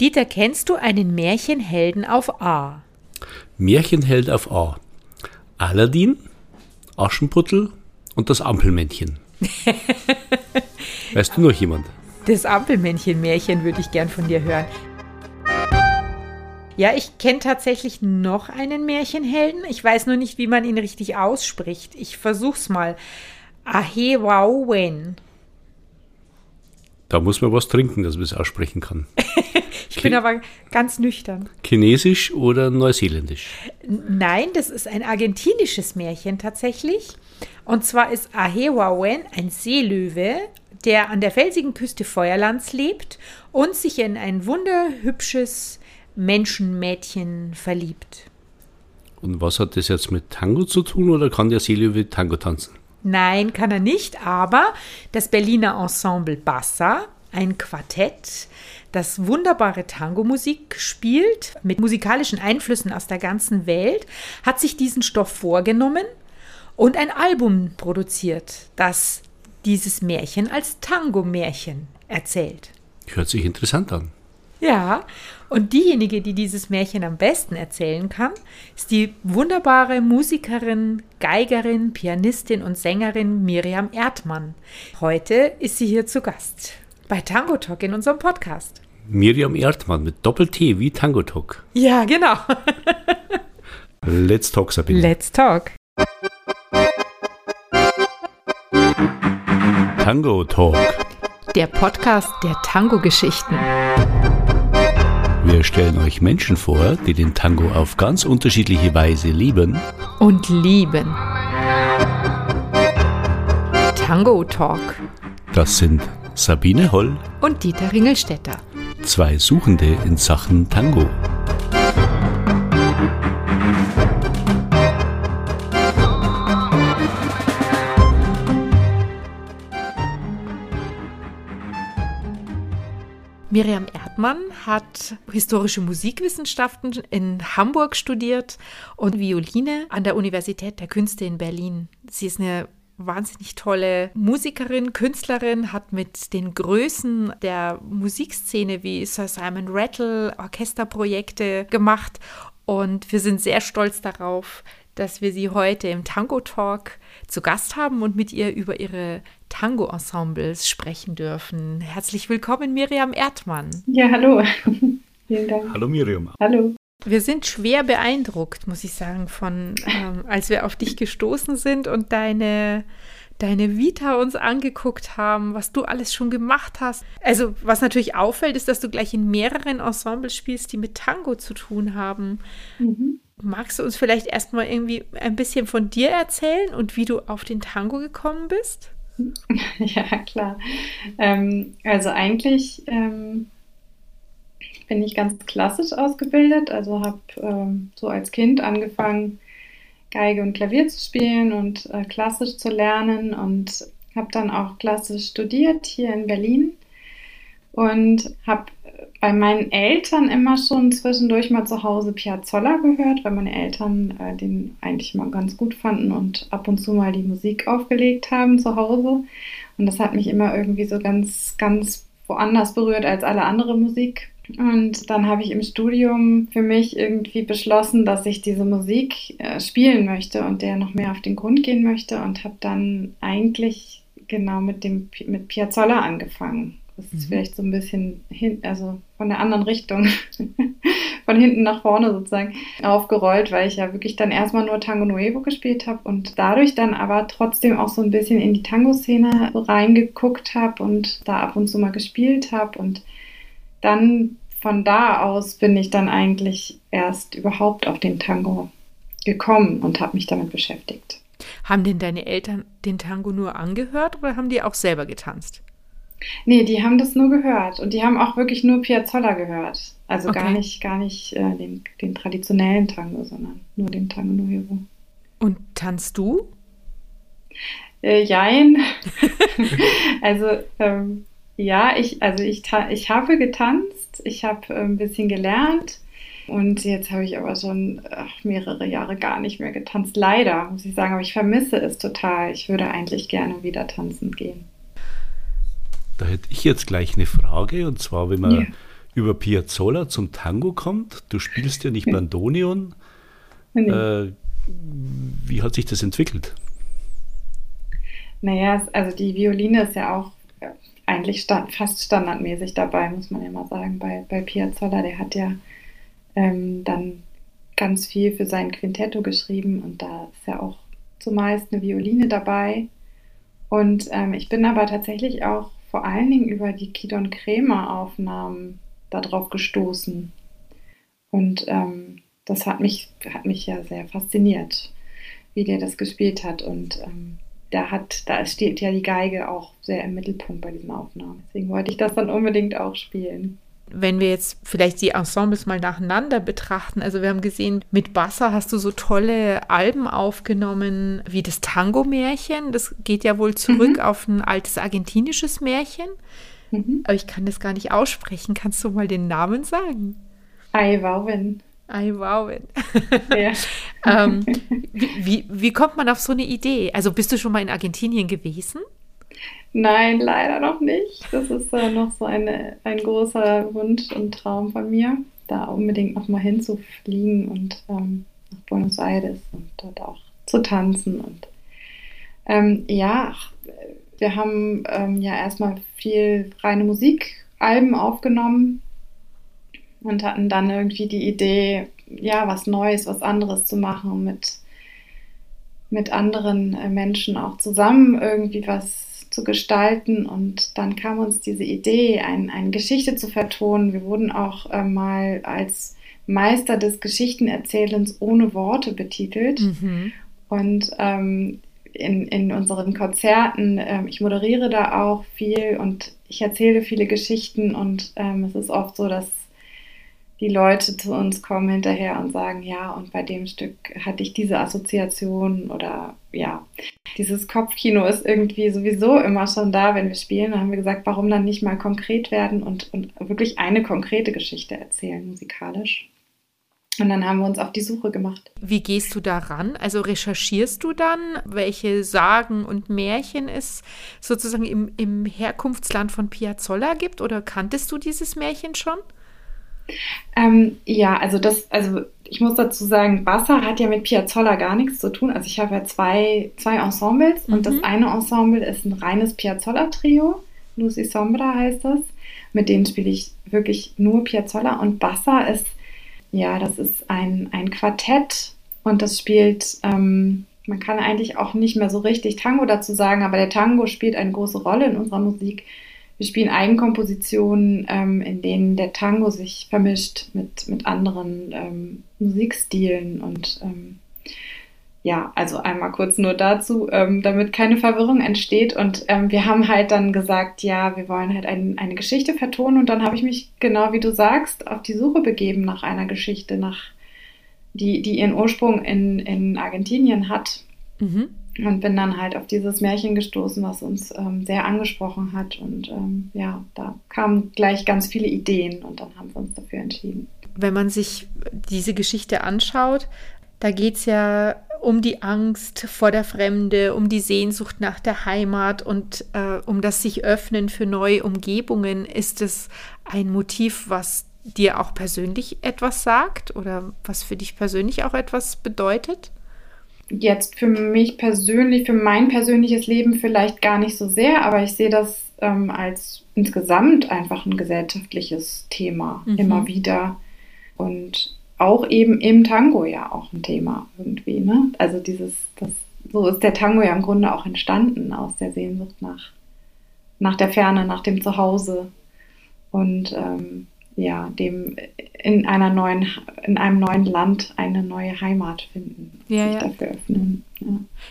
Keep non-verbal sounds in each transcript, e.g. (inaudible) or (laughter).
Dieter, kennst du einen Märchenhelden auf A? Märchenheld auf A. Aladdin, Aschenputtel und das Ampelmännchen. weißt du noch jemand? Das Ampelmännchen-Märchen würde ich gern von dir hören. Ja, ich kenne tatsächlich noch einen Märchenhelden. Ich weiß nur nicht, wie man ihn richtig ausspricht. Ich versuch's mal. Ahewawen. Da muss man was trinken, dass man es aussprechen kann. (laughs) ich bin aber ganz nüchtern. Chinesisch oder Neuseeländisch? Nein, das ist ein argentinisches Märchen tatsächlich. Und zwar ist Ahewawen ein Seelöwe, der an der felsigen Küste Feuerlands lebt und sich in ein wunderhübsches Menschenmädchen verliebt. Und was hat das jetzt mit Tango zu tun oder kann der Seelöwe Tango tanzen? Nein, kann er nicht, aber das Berliner Ensemble Bassa, ein Quartett, das wunderbare Tango-Musik spielt, mit musikalischen Einflüssen aus der ganzen Welt, hat sich diesen Stoff vorgenommen und ein Album produziert, das dieses Märchen als Tango-Märchen erzählt. Hört sich interessant an. Ja, und diejenige, die dieses Märchen am besten erzählen kann, ist die wunderbare Musikerin, Geigerin, Pianistin und Sängerin Miriam Erdmann. Heute ist sie hier zu Gast bei Tango Talk in unserem Podcast. Miriam Erdmann mit Doppel-T wie Tango Talk. Ja, genau. Let's talk, Sabine. Let's talk. Tango Talk. Der Podcast der Tango-Geschichten. Wir stellen euch Menschen vor, die den Tango auf ganz unterschiedliche Weise lieben und lieben. Tango Talk. Das sind Sabine Holl und Dieter Ringelstetter. Zwei Suchende in Sachen Tango. Miriam Erdmann hat historische Musikwissenschaften in Hamburg studiert und Violine an der Universität der Künste in Berlin. Sie ist eine wahnsinnig tolle Musikerin, Künstlerin, hat mit den Größen der Musikszene wie Sir Simon Rattle Orchesterprojekte gemacht und wir sind sehr stolz darauf, dass wir sie heute im Tango Talk zu Gast haben und mit ihr über ihre Tango-Ensembles sprechen dürfen. Herzlich willkommen, Miriam Erdmann. Ja, hallo. (laughs) Vielen Dank. Hallo, Miriam. Hallo. Wir sind schwer beeindruckt, muss ich sagen, von ähm, als wir auf dich gestoßen sind und deine deine Vita uns angeguckt haben, was du alles schon gemacht hast. Also, was natürlich auffällt, ist, dass du gleich in mehreren Ensembles spielst, die mit Tango zu tun haben. Mhm. Magst du uns vielleicht erstmal irgendwie ein bisschen von dir erzählen und wie du auf den Tango gekommen bist? (laughs) Ja, klar. Ähm, also eigentlich ähm, bin ich ganz klassisch ausgebildet. Also habe ähm, so als Kind angefangen, Geige und Klavier zu spielen und äh, klassisch zu lernen und habe dann auch klassisch studiert hier in Berlin und habe bei meinen Eltern immer schon zwischendurch mal zu Hause Piazzolla gehört, weil meine Eltern äh, den eigentlich mal ganz gut fanden und ab und zu mal die Musik aufgelegt haben zu Hause. Und das hat mich immer irgendwie so ganz, ganz woanders berührt als alle andere Musik. Und dann habe ich im Studium für mich irgendwie beschlossen, dass ich diese Musik äh, spielen möchte und der noch mehr auf den Grund gehen möchte und habe dann eigentlich genau mit dem mit Piazzolla angefangen. Das ist mhm. vielleicht so ein bisschen hin, also von der anderen Richtung, (laughs) von hinten nach vorne sozusagen aufgerollt, weil ich ja wirklich dann erstmal nur Tango Nuevo gespielt habe und dadurch dann aber trotzdem auch so ein bisschen in die Tango-Szene reingeguckt habe und da ab und zu mal gespielt habe und dann von da aus bin ich dann eigentlich erst überhaupt auf den Tango gekommen und habe mich damit beschäftigt. Haben denn deine Eltern den Tango nur angehört oder haben die auch selber getanzt? Nee, die haben das nur gehört und die haben auch wirklich nur Piazzolla gehört. Also okay. gar nicht, gar nicht äh, den, den traditionellen Tango, sondern nur den Tango Nuevo. Und tanzt du? Äh, jein. (laughs) (laughs) also ähm, ja, ich, also ich, ich habe getanzt, ich habe äh, ein bisschen gelernt und jetzt habe ich aber schon ach, mehrere Jahre gar nicht mehr getanzt. Leider, muss ich sagen, aber ich vermisse es total. Ich würde eigentlich gerne wieder tanzen gehen. Da hätte ich jetzt gleich eine Frage, und zwar, wenn man yeah. über Piazzolla zum Tango kommt. Du spielst ja nicht Bandonion. Nee. Äh, wie hat sich das entwickelt? Naja, also die Violine ist ja auch eigentlich stand, fast standardmäßig dabei, muss man ja mal sagen, bei, bei Piazzolla. Der hat ja ähm, dann ganz viel für sein Quintetto geschrieben und da ist ja auch zumeist eine Violine dabei. Und ähm, ich bin aber tatsächlich auch vor allen Dingen über die Kidon Kremer Aufnahmen darauf gestoßen. Und ähm, das hat mich, hat mich ja sehr fasziniert, wie der das gespielt hat. Und ähm, da hat, da steht ja die Geige auch sehr im Mittelpunkt bei diesen Aufnahmen. Deswegen wollte ich das dann unbedingt auch spielen. Wenn wir jetzt vielleicht die Ensembles mal nacheinander betrachten, also wir haben gesehen, mit Bassa hast du so tolle Alben aufgenommen, wie das Tango-Märchen. Das geht ja wohl zurück mhm. auf ein altes argentinisches Märchen. Mhm. Aber ich kann das gar nicht aussprechen. Kannst du mal den Namen sagen? Ai Wauwen. I wow it. Ja. (laughs) (laughs) ähm, wie, wie, wie, kommt man auf so eine Idee? Also bist du schon mal in Argentinien gewesen? Nein, leider noch nicht. Das ist äh, noch so eine, ein großer Wunsch und Traum von mir, da unbedingt noch mal hinzufliegen und ähm, nach Buenos Aires und dort auch zu tanzen. Und ähm, ja, wir haben ähm, ja erstmal viel reine Musikalben aufgenommen und hatten dann irgendwie die Idee, ja, was Neues, was anderes zu machen, mit, mit anderen äh, Menschen auch zusammen irgendwie was zu gestalten. Und dann kam uns diese Idee, ein, eine Geschichte zu vertonen. Wir wurden auch äh, mal als Meister des Geschichtenerzählens ohne Worte betitelt. Mhm. Und ähm, in, in unseren Konzerten, äh, ich moderiere da auch viel und ich erzähle viele Geschichten und ähm, es ist oft so, dass die Leute zu uns kommen hinterher und sagen, ja, und bei dem Stück hatte ich diese Assoziation oder ja, dieses Kopfkino ist irgendwie sowieso immer schon da, wenn wir spielen. Da haben wir gesagt, warum dann nicht mal konkret werden und, und wirklich eine konkrete Geschichte erzählen, musikalisch. Und dann haben wir uns auf die Suche gemacht. Wie gehst du daran? Also recherchierst du dann, welche Sagen und Märchen es sozusagen im, im Herkunftsland von Piazzolla gibt? Oder kanntest du dieses Märchen schon? Ähm, ja, also das, also ich muss dazu sagen, Bassa hat ja mit Piazzolla gar nichts zu tun. Also ich habe ja zwei, zwei Ensembles mhm. und das mhm. eine Ensemble ist ein reines Piazzolla-Trio. Lucy Sombra heißt das. Mit denen spiele ich wirklich nur Piazzolla und Bassa ist, ja, das ist ein, ein Quartett und das spielt, ähm, man kann eigentlich auch nicht mehr so richtig Tango dazu sagen, aber der Tango spielt eine große Rolle in unserer Musik. Wir spielen Eigenkompositionen, ähm, in denen der Tango sich vermischt mit, mit anderen ähm, Musikstilen und ähm, ja, also einmal kurz nur dazu, ähm, damit keine Verwirrung entsteht. Und ähm, wir haben halt dann gesagt, ja, wir wollen halt ein, eine Geschichte vertonen. Und dann habe ich mich, genau wie du sagst, auf die Suche begeben nach einer Geschichte, nach die, die ihren Ursprung in, in Argentinien hat. Mhm. Und bin dann halt auf dieses Märchen gestoßen, was uns ähm, sehr angesprochen hat. Und ähm, ja, da kamen gleich ganz viele Ideen und dann haben wir uns dafür entschieden. Wenn man sich diese Geschichte anschaut, da geht es ja um die Angst vor der Fremde, um die Sehnsucht nach der Heimat und äh, um das sich öffnen für neue Umgebungen. Ist es ein Motiv, was dir auch persönlich etwas sagt oder was für dich persönlich auch etwas bedeutet? Jetzt für mich persönlich, für mein persönliches Leben vielleicht gar nicht so sehr, aber ich sehe das ähm, als insgesamt einfach ein gesellschaftliches Thema mhm. immer wieder. Und auch eben im Tango ja auch ein Thema irgendwie. Ne? Also dieses, das, so ist der Tango ja im Grunde auch entstanden aus der Sehnsucht nach, nach der Ferne, nach dem Zuhause. Und ähm, ja, dem in einer neuen, in einem neuen Land eine neue Heimat finden, ja, sich ja. dafür öffnen. Ja.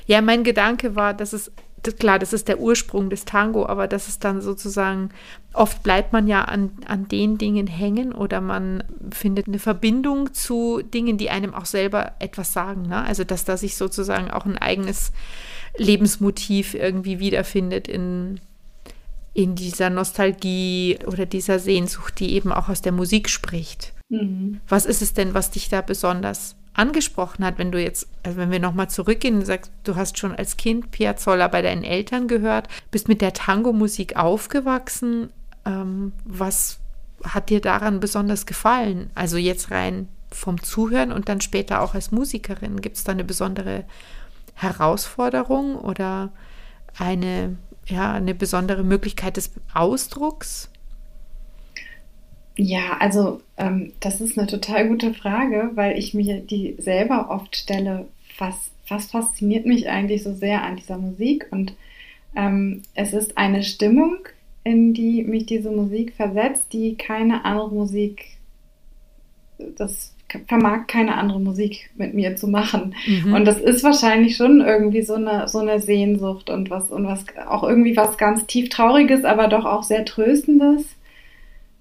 ja, mein Gedanke war, dass es klar, das ist der Ursprung des Tango, aber das ist dann sozusagen, oft bleibt man ja an, an den Dingen hängen oder man findet eine Verbindung zu Dingen, die einem auch selber etwas sagen. Ne? Also, dass da sich sozusagen auch ein eigenes Lebensmotiv irgendwie wiederfindet in, in dieser Nostalgie oder dieser Sehnsucht, die eben auch aus der Musik spricht. Mhm. Was ist es denn, was dich da besonders angesprochen hat, wenn du jetzt, also wenn wir nochmal zurückgehen und sagst, du hast schon als Kind Piazzolla bei deinen Eltern gehört, bist mit der Tango-Musik aufgewachsen. Ähm, was hat dir daran besonders gefallen? Also jetzt rein vom Zuhören und dann später auch als Musikerin. Gibt es da eine besondere Herausforderung oder eine, ja, eine besondere Möglichkeit des Ausdrucks? Ja, also ähm, das ist eine total gute Frage, weil ich mir die selber oft stelle. Was, was fasziniert mich eigentlich so sehr an dieser Musik? Und ähm, es ist eine Stimmung, in die mich diese Musik versetzt, die keine andere Musik, das vermag keine andere Musik mit mir zu machen. Mhm. Und das ist wahrscheinlich schon irgendwie so eine, so eine Sehnsucht und was, und was auch irgendwie was ganz tief Trauriges, aber doch auch sehr Tröstendes,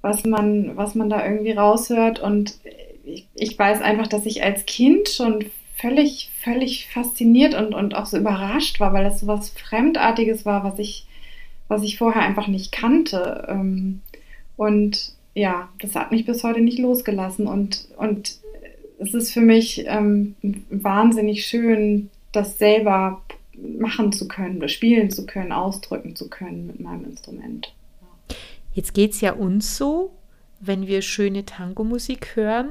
was man, was man da irgendwie raushört. Und ich, ich weiß einfach, dass ich als Kind schon völlig, völlig fasziniert und, und auch so überrascht war, weil das so was Fremdartiges war, was ich, was ich vorher einfach nicht kannte. Ähm, und ja, das hat mich bis heute nicht losgelassen. Und, und es ist für mich ähm, wahnsinnig schön, das selber machen zu können, spielen zu können, ausdrücken zu können mit meinem Instrument. Jetzt geht es ja uns so, wenn wir schöne Tango-Musik hören,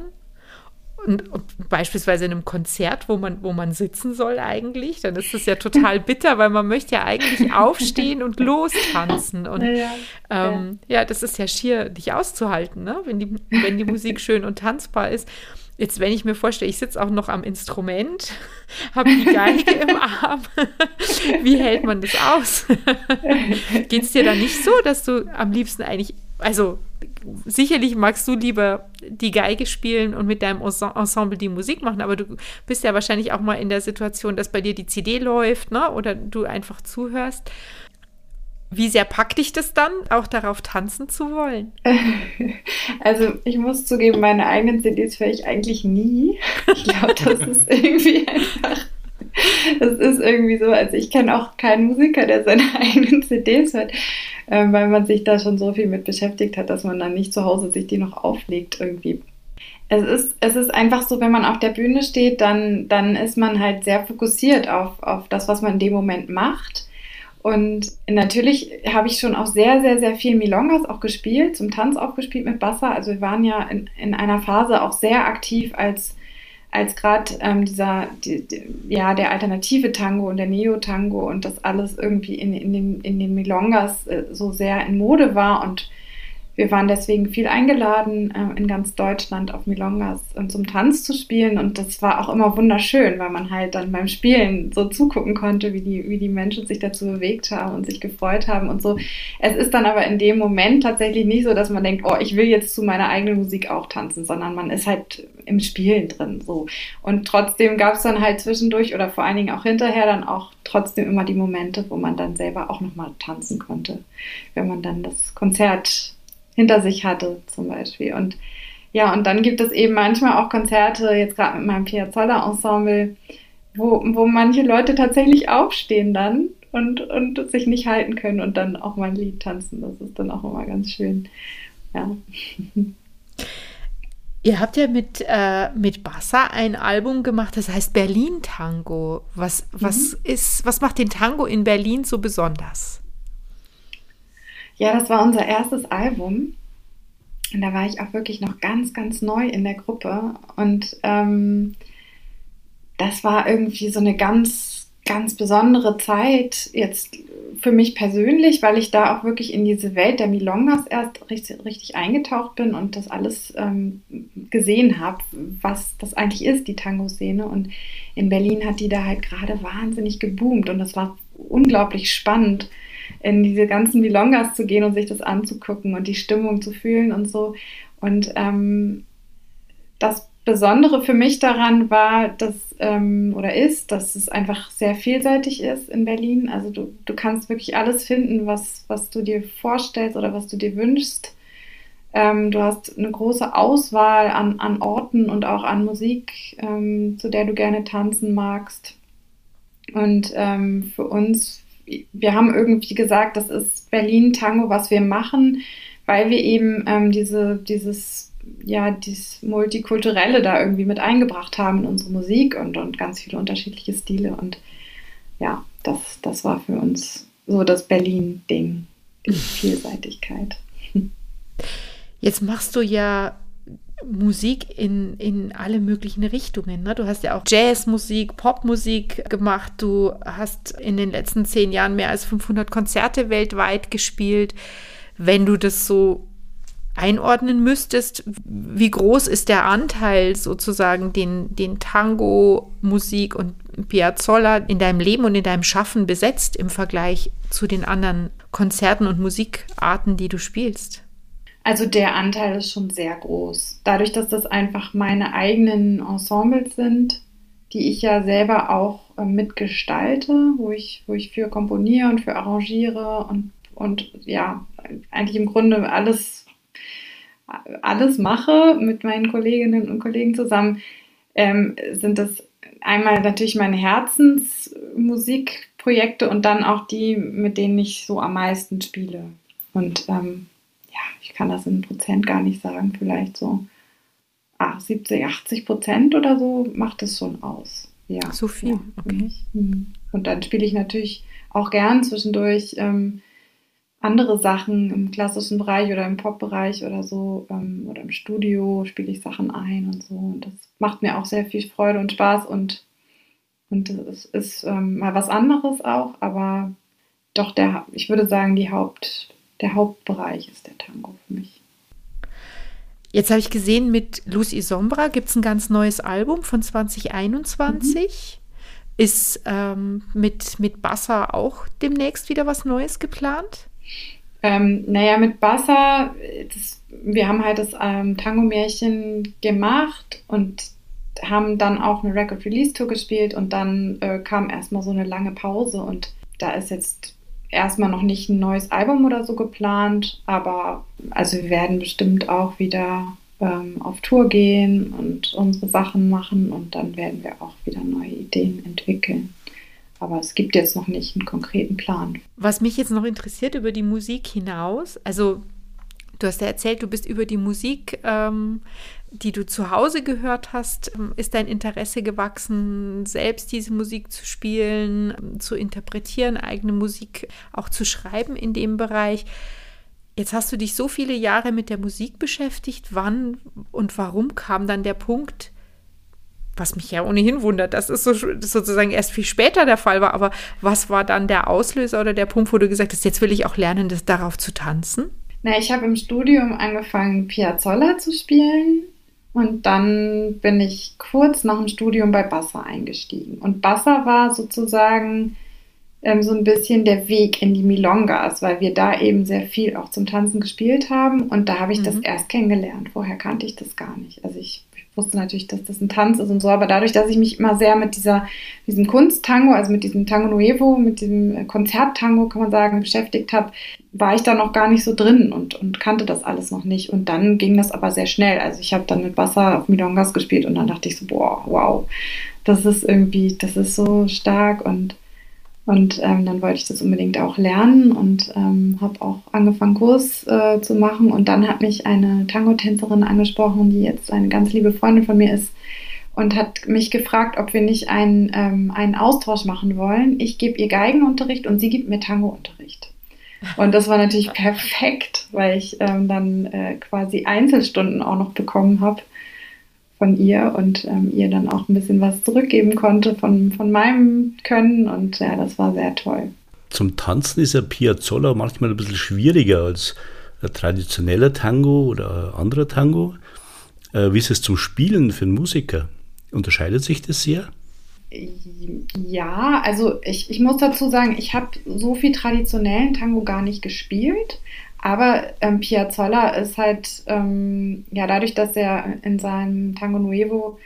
beispielsweise in einem Konzert, wo man, wo man sitzen soll eigentlich, dann ist das ja total (laughs) bitter, weil man möchte ja eigentlich aufstehen und lostanzen. Und ja, ähm, ja. ja, das ist ja schier nicht auszuhalten, ne? wenn, die, wenn die Musik schön und tanzbar ist. Jetzt, wenn ich mir vorstelle, ich sitze auch noch am Instrument, (laughs) habe die Geige im (laughs) Arm, wie hält man das aus? Geht es dir da nicht so, dass du am liebsten eigentlich, also sicherlich magst du lieber die Geige spielen und mit deinem Ensemble die Musik machen, aber du bist ja wahrscheinlich auch mal in der Situation, dass bei dir die CD läuft, ne? Oder du einfach zuhörst. Wie sehr packt dich das dann, auch darauf tanzen zu wollen? (laughs) Also ich muss zugeben, meine eigenen CDs höre ich eigentlich nie. Ich glaube, das ist (laughs) irgendwie einfach das ist irgendwie so, also ich kenne auch keinen Musiker, der seine (laughs) eigenen CDs hört, äh, weil man sich da schon so viel mit beschäftigt hat, dass man dann nicht zu Hause sich die noch auflegt irgendwie. Es ist, es ist einfach so, wenn man auf der Bühne steht, dann, dann ist man halt sehr fokussiert auf, auf das, was man in dem Moment macht. Und natürlich habe ich schon auch sehr, sehr, sehr viel Milongas auch gespielt, zum Tanz auch gespielt mit Bassa. Also wir waren ja in, in einer Phase auch sehr aktiv als als gerade ähm, dieser, die, die, ja, der alternative Tango und der Neo-Tango und das alles irgendwie in, in, den, in den Milongas äh, so sehr in Mode war und wir waren deswegen viel eingeladen, äh, in ganz Deutschland auf Milongas und zum Tanz zu spielen. Und das war auch immer wunderschön, weil man halt dann beim Spielen so zugucken konnte, wie die, wie die Menschen sich dazu bewegt haben und sich gefreut haben und so. Es ist dann aber in dem Moment tatsächlich nicht so, dass man denkt, oh, ich will jetzt zu meiner eigenen Musik auch tanzen, sondern man ist halt im Spielen drin so. Und trotzdem gab es dann halt zwischendurch oder vor allen Dingen auch hinterher dann auch trotzdem immer die Momente, wo man dann selber auch nochmal tanzen konnte, wenn man dann das Konzert hinter sich hatte, zum Beispiel. Und ja, und dann gibt es eben manchmal auch Konzerte, jetzt gerade mit meinem Piazzolla-Ensemble, wo, wo manche Leute tatsächlich aufstehen dann und, und sich nicht halten können und dann auch mal ein Lied tanzen. Das ist dann auch immer ganz schön. Ja. (laughs) Ihr habt ja mit, äh, mit Bassa ein Album gemacht, das heißt Berlin Tango. Was, was, mhm. ist, was macht den Tango in Berlin so besonders? Ja, das war unser erstes Album. Und da war ich auch wirklich noch ganz, ganz neu in der Gruppe. Und ähm, das war irgendwie so eine ganz, ganz besondere Zeit jetzt für mich persönlich, weil ich da auch wirklich in diese Welt der Milongas erst richtig, richtig eingetaucht bin und das alles ähm, gesehen habe, was das eigentlich ist, die Tango-Szene. Und in Berlin hat die da halt gerade wahnsinnig geboomt und das war unglaublich spannend in diese ganzen Milongas zu gehen und sich das anzugucken und die Stimmung zu fühlen und so. Und ähm, das Besondere für mich daran war, dass ähm, oder ist, dass es einfach sehr vielseitig ist in Berlin. Also du, du kannst wirklich alles finden, was, was du dir vorstellst oder was du dir wünschst. Ähm, du hast eine große Auswahl an, an Orten und auch an Musik, ähm, zu der du gerne tanzen magst. Und ähm, für uns wir haben irgendwie gesagt, das ist Berlin Tango, was wir machen, weil wir eben ähm, diese, dieses, ja, dieses Multikulturelle da irgendwie mit eingebracht haben in unsere Musik und, und ganz viele unterschiedliche Stile. Und ja, das, das war für uns so das Berlin-Ding, die (laughs) Vielseitigkeit. Jetzt machst du ja Musik in, in alle möglichen Richtungen. Ne? Du hast ja auch Jazzmusik, Popmusik gemacht. Du hast in den letzten zehn Jahren mehr als 500 Konzerte weltweit gespielt. Wenn du das so einordnen müsstest, wie groß ist der Anteil sozusagen, den, den Tango, Musik und Piazzolla in deinem Leben und in deinem Schaffen besetzt im Vergleich zu den anderen Konzerten und Musikarten, die du spielst? Also der Anteil ist schon sehr groß. Dadurch, dass das einfach meine eigenen Ensembles sind, die ich ja selber auch äh, mitgestalte, wo ich, wo ich für komponiere und für arrangiere und, und ja, eigentlich im Grunde alles, alles mache mit meinen Kolleginnen und Kollegen zusammen, ähm, sind das einmal natürlich meine Herzensmusikprojekte und dann auch die, mit denen ich so am meisten spiele. Und ähm, ja, ich kann das in Prozent gar nicht sagen, vielleicht so ach, 70, 80 Prozent oder so macht es schon aus. Ja, so viel, ja, okay. Mhm. Und dann spiele ich natürlich auch gern zwischendurch ähm, andere Sachen im klassischen Bereich oder im Pop-Bereich oder so ähm, oder im Studio spiele ich Sachen ein und so. Und das macht mir auch sehr viel Freude und Spaß und, und es ist ähm, mal was anderes auch, aber doch der, ich würde sagen, die Haupt, der Hauptbereich ist der Tango für mich. Jetzt habe ich gesehen, mit Lucy Sombra gibt es ein ganz neues Album von 2021. Mhm. Ist ähm, mit, mit Bassa auch demnächst wieder was Neues geplant? Ähm, naja, mit Bassa, das, wir haben halt das ähm, Tango-Märchen gemacht und haben dann auch eine Record-Release-Tour gespielt und dann äh, kam erstmal so eine lange Pause und da ist jetzt erstmal noch nicht ein neues Album oder so geplant, aber also wir werden bestimmt auch wieder ähm, auf Tour gehen und unsere Sachen machen und dann werden wir auch wieder neue Ideen entwickeln. Aber es gibt jetzt noch nicht einen konkreten Plan. Was mich jetzt noch interessiert über die Musik hinaus, also du hast ja erzählt, du bist über die Musik, ähm, die du zu Hause gehört hast, ähm, ist dein Interesse gewachsen, selbst diese Musik zu spielen, zu interpretieren, eigene Musik auch zu schreiben in dem Bereich. Jetzt hast du dich so viele Jahre mit der Musik beschäftigt. Wann und warum kam dann der Punkt, was mich ja ohnehin wundert, dass es so, sozusagen erst viel später der Fall war. Aber was war dann der Auslöser oder der Punkt, wo du gesagt hast, jetzt will ich auch lernen, das darauf zu tanzen? Na, ich habe im Studium angefangen, Piazzolla zu spielen. Und dann bin ich kurz nach dem Studium bei Bassa eingestiegen. Und Bassa war sozusagen ähm, so ein bisschen der Weg in die Milongas, weil wir da eben sehr viel auch zum Tanzen gespielt haben. Und da habe ich mhm. das erst kennengelernt. Vorher kannte ich das gar nicht. Also ich wusste natürlich, dass das ein Tanz ist und so, aber dadurch, dass ich mich immer sehr mit dieser, diesem Kunsttango, also mit diesem Tango Nuevo, mit diesem Konzerttango, kann man sagen, beschäftigt habe, war ich da noch gar nicht so drin und, und kannte das alles noch nicht. Und dann ging das aber sehr schnell. Also ich habe dann mit Wasser auf Milongas gespielt und dann dachte ich so, boah, wow, das ist irgendwie, das ist so stark und und ähm, dann wollte ich das unbedingt auch lernen und ähm, habe auch angefangen, Kurs äh, zu machen. Und dann hat mich eine Tango-Tänzerin angesprochen, die jetzt eine ganz liebe Freundin von mir ist und hat mich gefragt, ob wir nicht einen, ähm, einen Austausch machen wollen. Ich gebe ihr Geigenunterricht und sie gibt mir Tango-Unterricht. Und das war natürlich perfekt, weil ich ähm, dann äh, quasi Einzelstunden auch noch bekommen habe von ihr und ähm, ihr dann auch ein bisschen was zurückgeben konnte von, von meinem Können und ja, das war sehr toll. Zum Tanzen ist ja Piazzolla manchmal ein bisschen schwieriger als traditioneller Tango oder anderer Tango. Äh, wie ist es zum Spielen für einen Musiker? Unterscheidet sich das sehr? Ja, also ich, ich muss dazu sagen, ich habe so viel traditionellen Tango gar nicht gespielt. Aber ähm, Piazzolla ist halt, ähm, ja, dadurch, dass er in seinem Tango Nuevo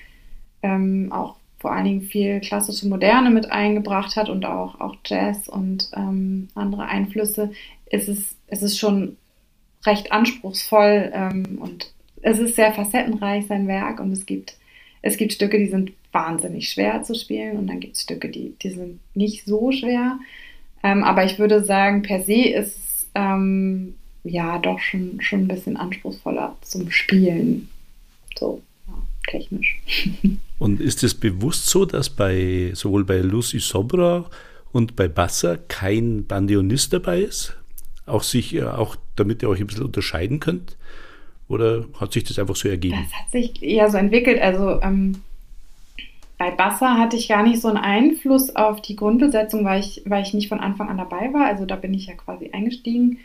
ähm, auch vor allen Dingen viel klassische Moderne mit eingebracht hat und auch, auch Jazz und ähm, andere Einflüsse, ist es, ist es schon recht anspruchsvoll ähm, und es ist sehr facettenreich, sein Werk. Und es gibt, es gibt Stücke, die sind wahnsinnig schwer zu spielen und dann gibt es Stücke, die, die sind nicht so schwer. Ähm, aber ich würde sagen, per se ist es ähm, ja doch schon, schon ein bisschen anspruchsvoller zum Spielen. So, ja, technisch. (laughs) Und ist es bewusst so, dass bei sowohl bei Lucy Sobra und bei Bassa kein Bandionist dabei ist? Auch sich, auch damit ihr euch ein bisschen unterscheiden könnt? Oder hat sich das einfach so ergeben? Das hat sich eher so entwickelt. Also ähm, bei Bassa hatte ich gar nicht so einen Einfluss auf die Grundbesetzung, weil ich, weil ich nicht von Anfang an dabei war. Also da bin ich ja quasi eingestiegen.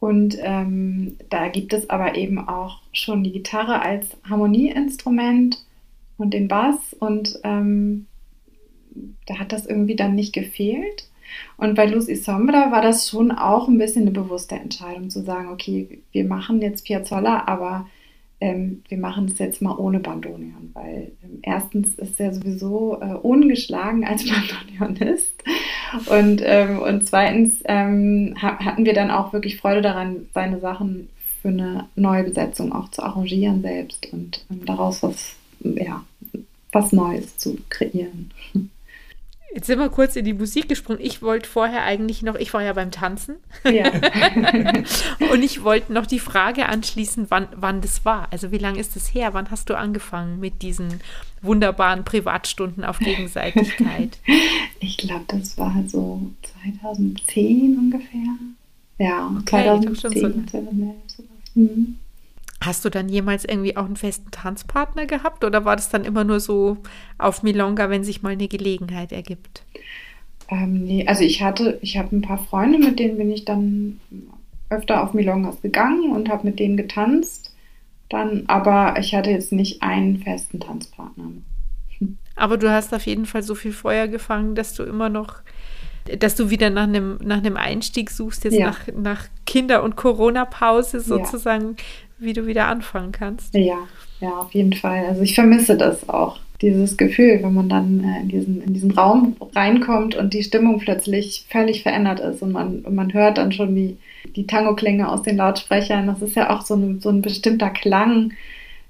Und ähm, da gibt es aber eben auch schon die Gitarre als Harmonieinstrument und den Bass. Und ähm, da hat das irgendwie dann nicht gefehlt. Und bei Lucy Sombra war das schon auch ein bisschen eine bewusste Entscheidung zu sagen, okay, wir machen jetzt Piazzolla, aber ähm, wir machen es jetzt mal ohne Bandoneon, weil ähm, erstens ist er sowieso äh, ungeschlagen als (laughs) Bandoneonist und, ähm, und zweitens ähm, ha hatten wir dann auch wirklich Freude daran, seine Sachen für eine neue Besetzung auch zu arrangieren selbst und ähm, daraus was, ja, was Neues zu kreieren. Jetzt sind wir kurz in die Musik gesprungen. Ich wollte vorher eigentlich noch, ich war ja beim Tanzen. Ja. (laughs) und ich wollte noch die Frage anschließen, wann, wann das war. Also wie lange ist das her? Wann hast du angefangen mit diesen wunderbaren Privatstunden auf Gegenseitigkeit? (laughs) Ich glaube, das war so 2010 ungefähr. Ja, okay, 2010, 2011. Mhm. Hast du dann jemals irgendwie auch einen festen Tanzpartner gehabt oder war das dann immer nur so auf Milonga, wenn sich mal eine Gelegenheit ergibt? Ähm, nee, also ich hatte, ich habe ein paar Freunde, mit denen bin ich dann öfter auf Milongas gegangen und habe mit denen getanzt. Dann, aber ich hatte jetzt nicht einen festen Tanzpartner. Aber du hast auf jeden Fall so viel Feuer gefangen, dass du immer noch, dass du wieder nach einem, nach einem Einstieg suchst, jetzt ja. nach, nach Kinder- und Corona-Pause sozusagen, ja wie du wieder anfangen kannst. Ja, ja, auf jeden Fall. Also ich vermisse das auch, dieses Gefühl, wenn man dann äh, in, diesen, in diesen Raum reinkommt und die Stimmung plötzlich völlig verändert ist und man, und man hört dann schon die, die Tango-Klänge aus den Lautsprechern. Das ist ja auch so ein, so ein bestimmter Klang.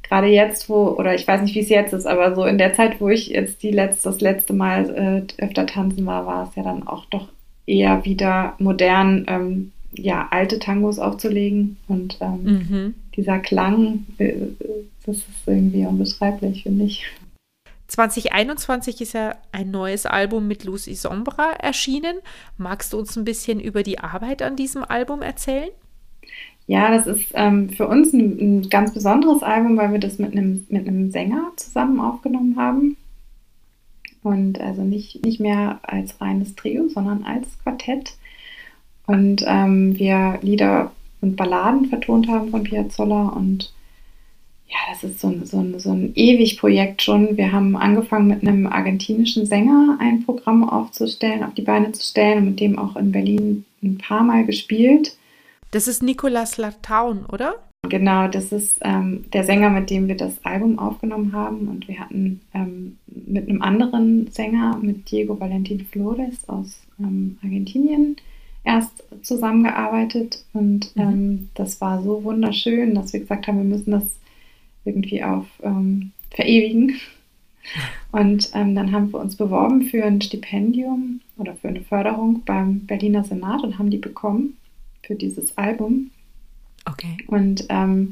Gerade jetzt, wo, oder ich weiß nicht, wie es jetzt ist, aber so in der Zeit, wo ich jetzt die letzte, das letzte Mal äh, öfter tanzen war, war es ja dann auch doch eher wieder modern, ähm, ja, alte Tangos aufzulegen und ähm, mhm dieser Klang, äh, das ist irgendwie unbeschreiblich, finde ich. 2021 ist ja ein neues Album mit Lucy Sombra erschienen. Magst du uns ein bisschen über die Arbeit an diesem Album erzählen? Ja, das ist ähm, für uns ein, ein, ganz besonderes Album, weil wir das mit einem, mit einem Sänger zusammen aufgenommen haben. Und also nicht, nicht mehr als reines Trio, sondern als Quartett. Und ähm, wir Lieder und Balladen vertont haben von Piazzolla. Und ja, das ist so ein, so ein, so ein ewig Projekt schon. Wir haben angefangen mit einem argentinischen Sänger ein Programm aufzustellen, auf die Beine zu stellen und mit dem auch in Berlin ein paar Mal gespielt. Das ist Nicolas Lataun, oder? Genau, das ist ähm, der Sänger, mit dem wir das Album aufgenommen haben. Und wir hatten ähm, mit einem anderen Sänger, mit Diego Valentin Flores aus ähm, Argentinien, erst zusammengearbeitet und mhm. ähm, das war so wunderschön, dass wir gesagt haben, wir müssen das irgendwie auf ähm, verewigen. (laughs) Und ähm, dann haben wir uns beworben für ein Stipendium oder für eine Förderung beim Berliner Senat und haben die bekommen für dieses Album. Okay. Und ähm,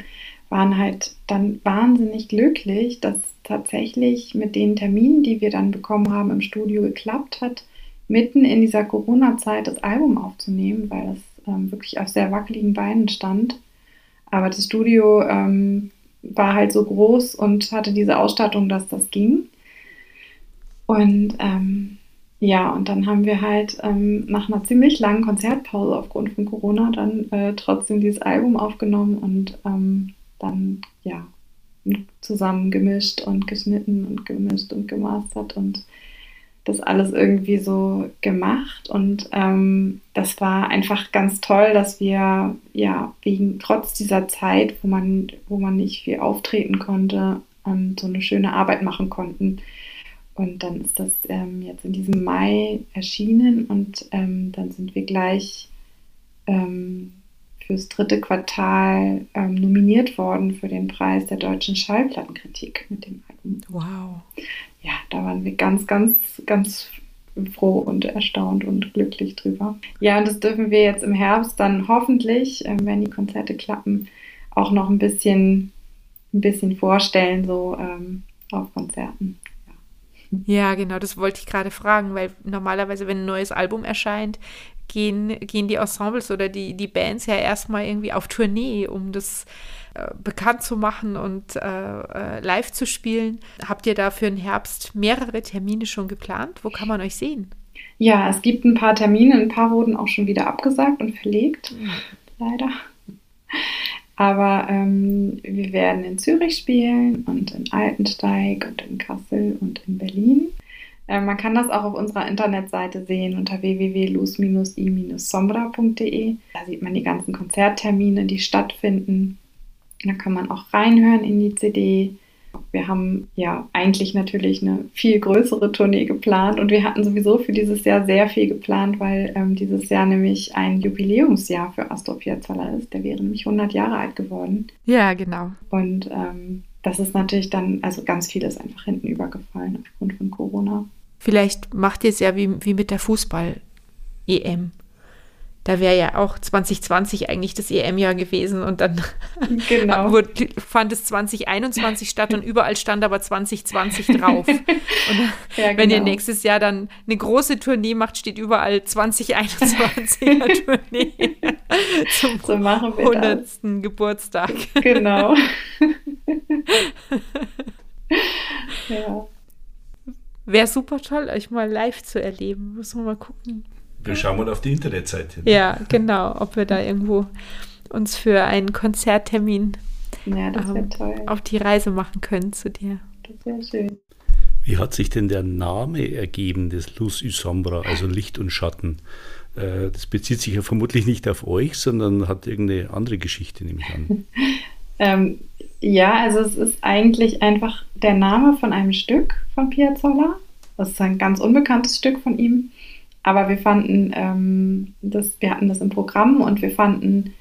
waren halt dann wahnsinnig glücklich, dass tatsächlich mit den Terminen, die wir dann bekommen haben im Studio, geklappt hat, mitten in dieser Corona-Zeit das Album aufzunehmen, weil es ähm, wirklich auf sehr wackeligen Beinen stand. Aber das Studio ähm, war halt so groß und hatte diese Ausstattung, dass das ging. Und ähm, ja, und dann haben wir halt ähm, nach einer ziemlich langen Konzertpause aufgrund von Corona dann äh, trotzdem dieses Album aufgenommen und ähm, dann ja zusammen gemischt und geschnitten und gemischt und gemastert und das alles irgendwie so gemacht und ähm, das war einfach ganz toll, dass wir ja wegen trotz dieser Zeit, wo man wo man nicht viel auftreten konnte, ähm, so eine schöne Arbeit machen konnten. Und dann ist das ähm, jetzt in diesem Mai erschienen und ähm, dann sind wir gleich ähm, fürs dritte Quartal ähm, nominiert worden für den Preis der deutschen Schallplattenkritik mit dem Album. Wow ja, da waren wir ganz, ganz, ganz froh und erstaunt und glücklich drüber. Ja, und das dürfen wir jetzt im Herbst dann hoffentlich, äh, wenn die Konzerte klappen, auch noch ein bisschen, ein bisschen vorstellen, so ähm, auf Konzerten. Ja, genau, das wollte ich gerade fragen, weil normalerweise, wenn ein neues Album erscheint, gehen, gehen die Ensembles oder die, die Bands ja erstmal irgendwie auf Tournee, um das äh, bekannt zu machen und äh, äh, live zu spielen. Habt ihr da für den Herbst mehrere Termine schon geplant? Wo kann man euch sehen? Ja, es gibt ein paar Termine, ein paar wurden auch schon wieder abgesagt und verlegt, mhm. leider. Aber ähm, wir werden in Zürich spielen und in Altensteig und in Kassel und in Berlin. Äh, man kann das auch auf unserer Internetseite sehen unter www.luz-i-sombra.de. Da sieht man die ganzen Konzerttermine, die stattfinden. Da kann man auch reinhören in die CD. Wir haben ja eigentlich natürlich eine viel größere Tournee geplant und wir hatten sowieso für dieses Jahr sehr viel geplant, weil ähm, dieses Jahr nämlich ein Jubiläumsjahr für Astor Piazzolla ist. Der wäre nämlich 100 Jahre alt geworden. Ja, genau. Und ähm, das ist natürlich dann, also ganz viel ist einfach hinten übergefallen aufgrund von Corona. Vielleicht macht ihr es ja wie, wie mit der Fußball-EM da wäre ja auch 2020 eigentlich das EM-Jahr gewesen und dann (laughs) genau. wurde, fand es 2021 statt und überall stand aber 2020 drauf. (laughs) Und ja, genau. wenn ihr genau. nächstes Jahr dann eine große Tournee macht, steht überall 2021er (laughs) Tournee zum so 100. Das. Geburtstag. Genau. ja. Wäre super toll, euch mal live zu erleben. Müssen wir mal gucken. Wir schauen mal auf die Internetseite. Ja, genau, ob wir da irgendwo uns für einen Konzerttermin ja, ähm, auf die Reise machen können zu dir. Das wäre schön. Wie hat sich denn der Name ergeben des Luz y Sombra, also Licht und Schatten? Äh, das bezieht sich ja vermutlich nicht auf euch, sondern hat irgendeine andere Geschichte, nehme ich an. (laughs) ähm, ja, also es ist eigentlich einfach der Name von einem Stück von Piazzolla. Das ist ein ganz unbekanntes Stück von ihm. Aber wir fanden, ähm, das, wir hatten das im Programm und wir fanden,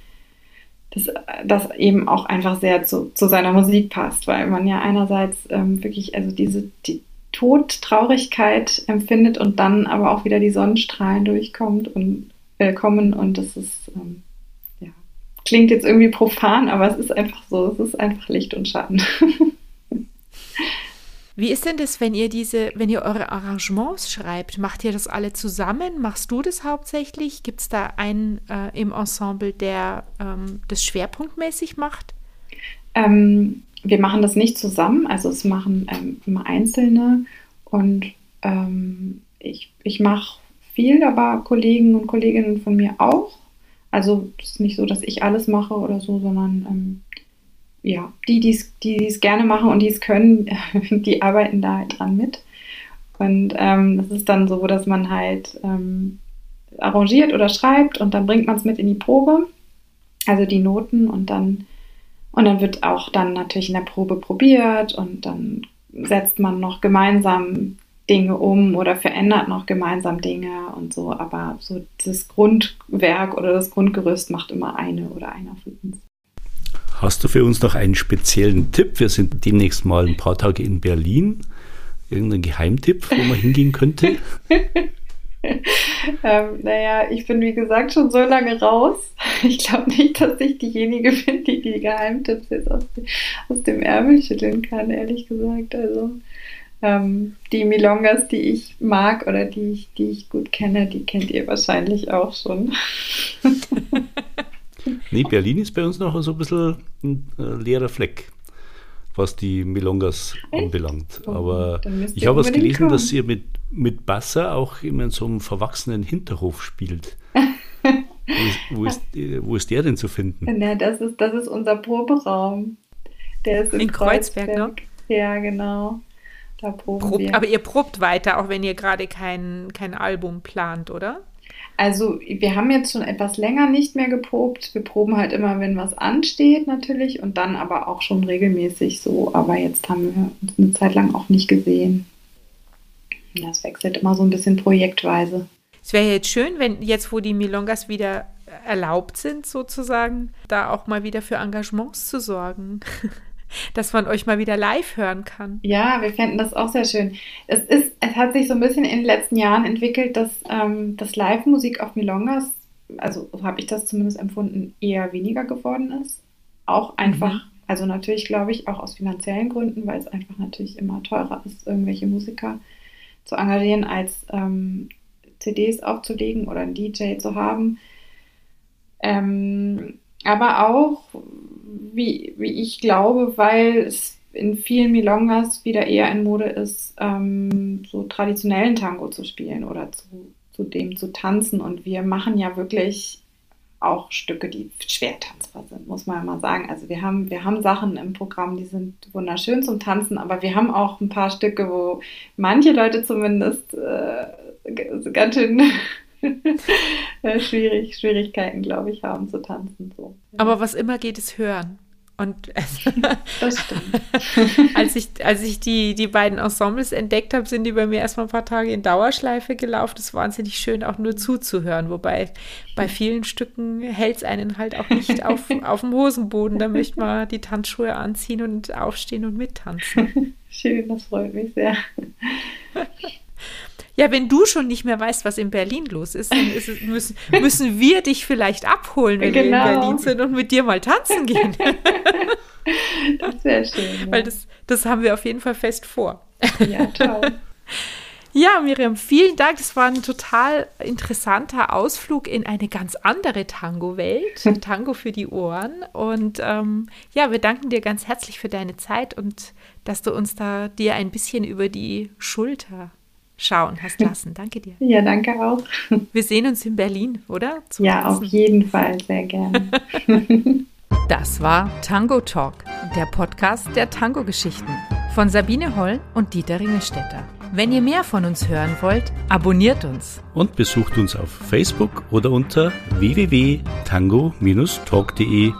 dass das eben auch einfach sehr zu, zu seiner Musik passt, weil man ja einerseits ähm, wirklich also diese die Todtraurigkeit empfindet und dann aber auch wieder die Sonnenstrahlen durchkommt und äh, kommen und das ist ähm, ja klingt jetzt irgendwie profan, aber es ist einfach so, es ist einfach Licht und Schatten. (laughs) Wie ist denn das, wenn ihr diese, wenn ihr eure Arrangements schreibt? Macht ihr das alle zusammen? Machst du das hauptsächlich? Gibt es da einen äh, im Ensemble, der ähm, das schwerpunktmäßig macht? Ähm, wir machen das nicht zusammen, also es machen ähm, immer Einzelne und ähm, ich, ich mache viel, aber Kollegen und Kolleginnen von mir auch. Also es ist nicht so, dass ich alles mache oder so, sondern ähm, ja, die, die es gerne machen und die es können, (laughs) die arbeiten da halt dran mit. Und ähm, das ist dann so, dass man halt ähm, arrangiert oder schreibt und dann bringt man es mit in die Probe, also die Noten und dann und dann wird auch dann natürlich in der Probe probiert und dann setzt man noch gemeinsam Dinge um oder verändert noch gemeinsam Dinge und so. Aber so das Grundwerk oder das Grundgerüst macht immer eine oder einer von uns. Hast du für uns noch einen speziellen Tipp? Wir sind demnächst mal ein paar Tage in Berlin. Irgendein Geheimtipp, wo man hingehen könnte? (laughs) ähm, naja, ich bin wie gesagt schon so lange raus. Ich glaube nicht, dass ich diejenige bin, die die Geheimtipps jetzt aus, aus dem Ärmel schütteln kann, ehrlich gesagt. Also ähm, die Milongas, die ich mag oder die ich, die ich gut kenne, die kennt ihr wahrscheinlich auch schon. (laughs) (laughs) Nee, Berlin ist bei uns noch so ein bisschen ein äh, leerer Fleck, was die Milongas Echt? anbelangt. Oh, Aber ich habe was gelesen, kommen. dass ihr mit, mit Bassa auch immer in so einem verwachsenen Hinterhof spielt. (laughs) wo, ist, wo, ist, wo, ist, der denn zu finden? Na, das ist, das ist unser Proberaum. Der ist in, in Kreuzberg, Kreuzberg, ne? Ja, genau. Da proben probt, wir. Aber ihr probt weiter, auch wenn ihr gerade kein, kein Album plant, oder? Also wir haben jetzt schon etwas länger nicht mehr geprobt. Wir proben halt immer, wenn was ansteht natürlich und dann aber auch schon regelmäßig so. Aber jetzt haben wir uns eine Zeit lang auch nicht gesehen. Das wechselt immer so ein bisschen projektweise. Es wäre jetzt schön, wenn jetzt, wo die Milongas wieder erlaubt sind, sozusagen, da auch mal wieder für Engagements zu sorgen. (laughs) dass man euch mal wieder live hören kann. Ja, wir fänden das auch sehr schön. Es, ist, es hat sich so ein bisschen in den letzten Jahren entwickelt, dass, ähm, dass Live-Musik auf Milongas, also so habe ich das zumindest empfunden, eher weniger geworden ist. Auch einfach, mhm. also natürlich glaube ich auch aus finanziellen Gründen, weil es einfach natürlich immer teurer ist, irgendwelche Musiker zu engagieren, als ähm, CDs aufzulegen oder einen DJ zu haben. Ähm, aber auch, wie, wie ich glaube, weil es in vielen Milongas wieder eher in Mode ist, ähm, so traditionellen Tango zu spielen oder zu, zu dem zu tanzen. Und wir machen ja wirklich auch Stücke, die schwer tanzbar sind, muss man ja mal sagen. Also wir haben, wir haben Sachen im Programm, die sind wunderschön zum Tanzen, aber wir haben auch ein paar Stücke, wo manche Leute zumindest äh, ganz schön schwierig, Schwierigkeiten, glaube ich, haben zu tanzen. So. Aber was immer geht, ist hören. Und (laughs) das stimmt. als ich, als ich die, die beiden Ensembles entdeckt habe, sind die bei mir erstmal ein paar Tage in Dauerschleife gelaufen. Das ist wahnsinnig schön, auch nur zuzuhören. Wobei bei vielen Stücken hält es einen halt auch nicht auf, (laughs) auf dem Hosenboden. Da möchte man die Tanzschuhe anziehen und aufstehen und mittanzen. Schön, das freut mich sehr. Ja, wenn du schon nicht mehr weißt, was in Berlin los ist, dann ist es, müssen, müssen wir dich vielleicht abholen, wenn genau. wir in genau. Berlin sind und mit dir mal tanzen gehen. (laughs) das wäre schön. Ja. Weil das, das haben wir auf jeden Fall fest vor. Ja, toll. (laughs) Ja, Miriam, vielen Dank. Das war ein total interessanter Ausflug in eine ganz andere Tango-Welt. (laughs) Tango für die Ohren. Und ähm, ja, wir danken dir ganz herzlich für deine Zeit und dass du uns da dir ein bisschen über die Schulter schauen hast lassen. (laughs) Danke dir. Ja, danke auch. Wir sehen uns in Berlin, oder? Zum ja, Tanzen. auf jeden Fall, sehr gerne. (laughs) Das war Tango Talk, der Podcast der Tango-Geschichten von Sabine Holl und Dieter Ringelstetter. Wenn ihr mehr von uns hören wollt, abonniert uns. Und besucht uns auf Facebook oder unter www.tango-talk.de